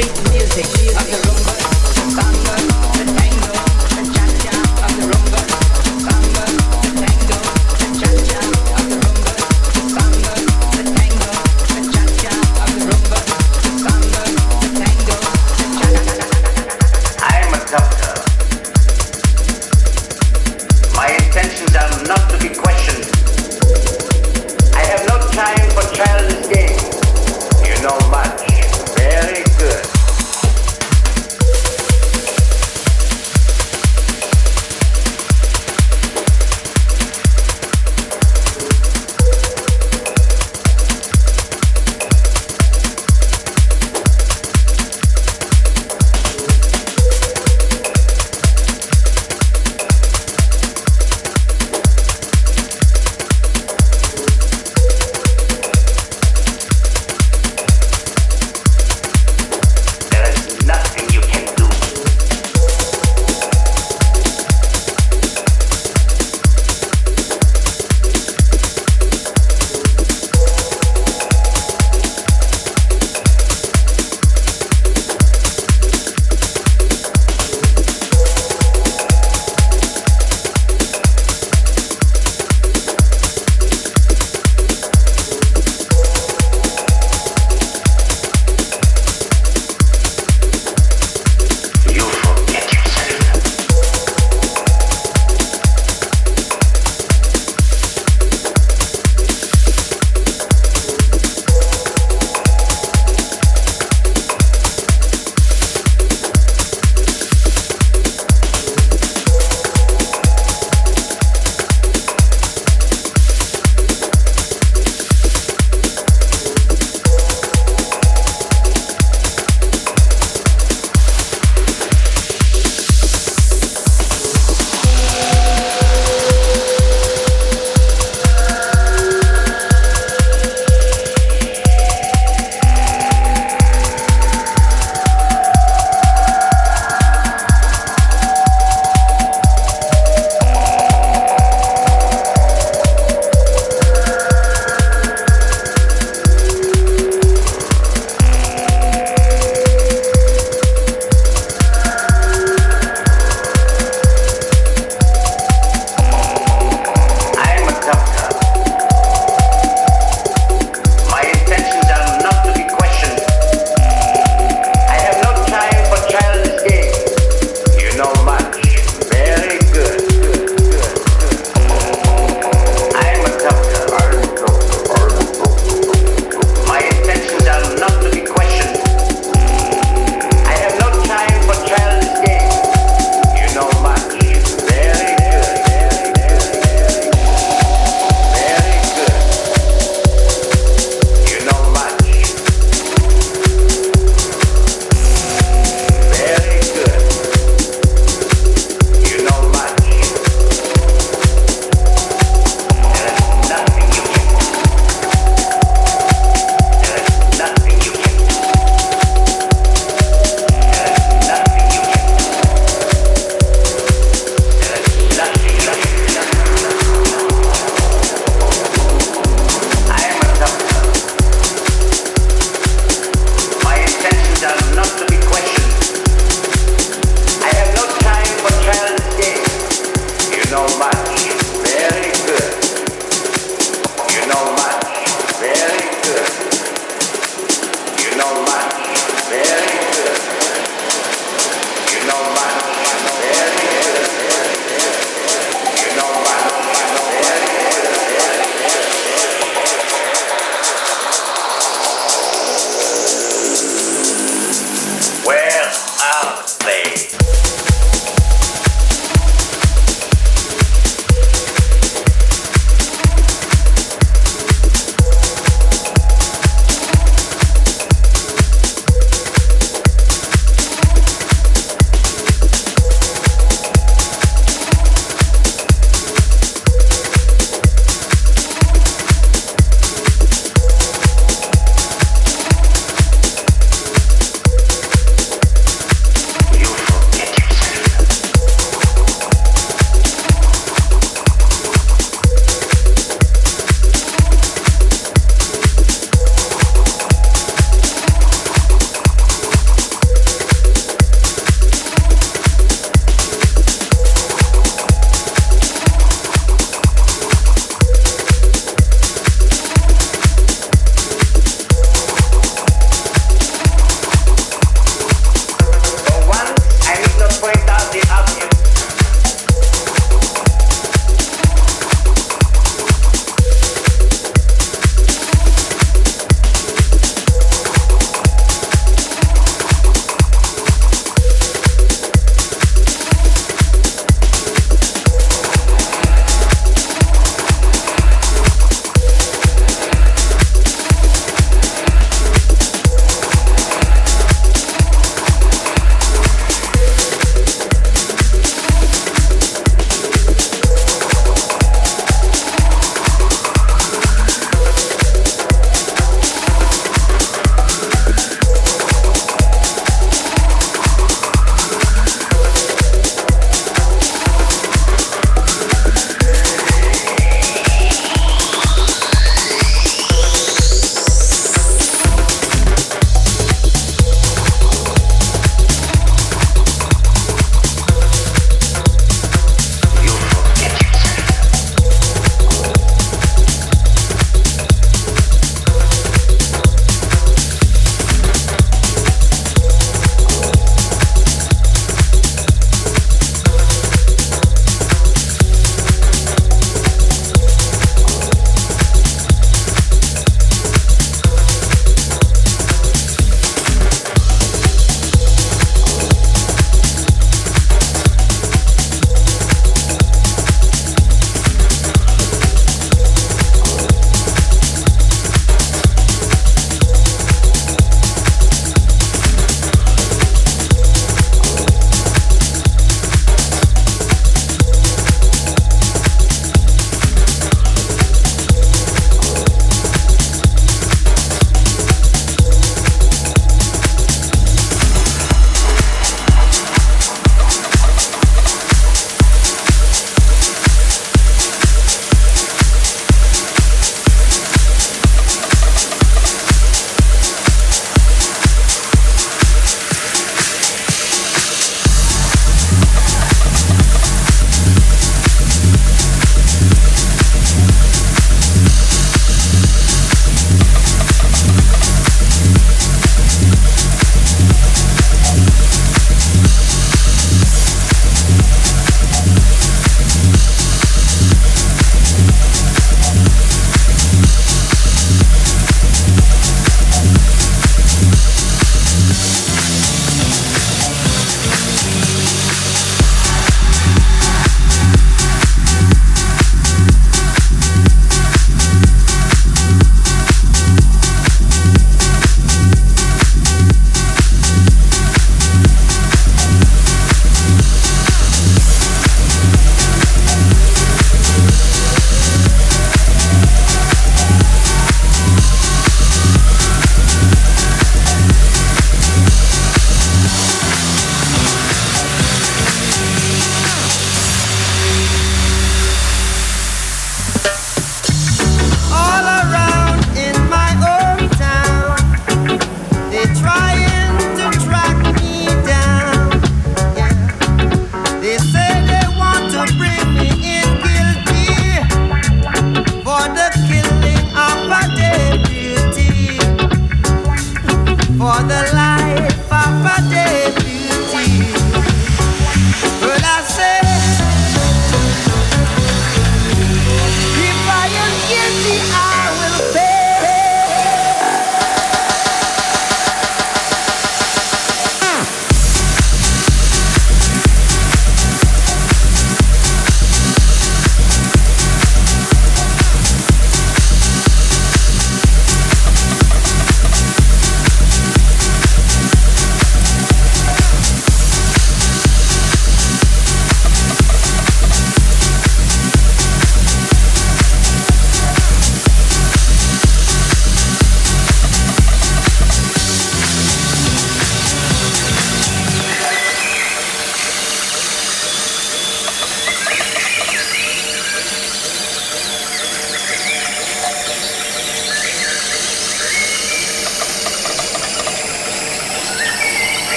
big music of the.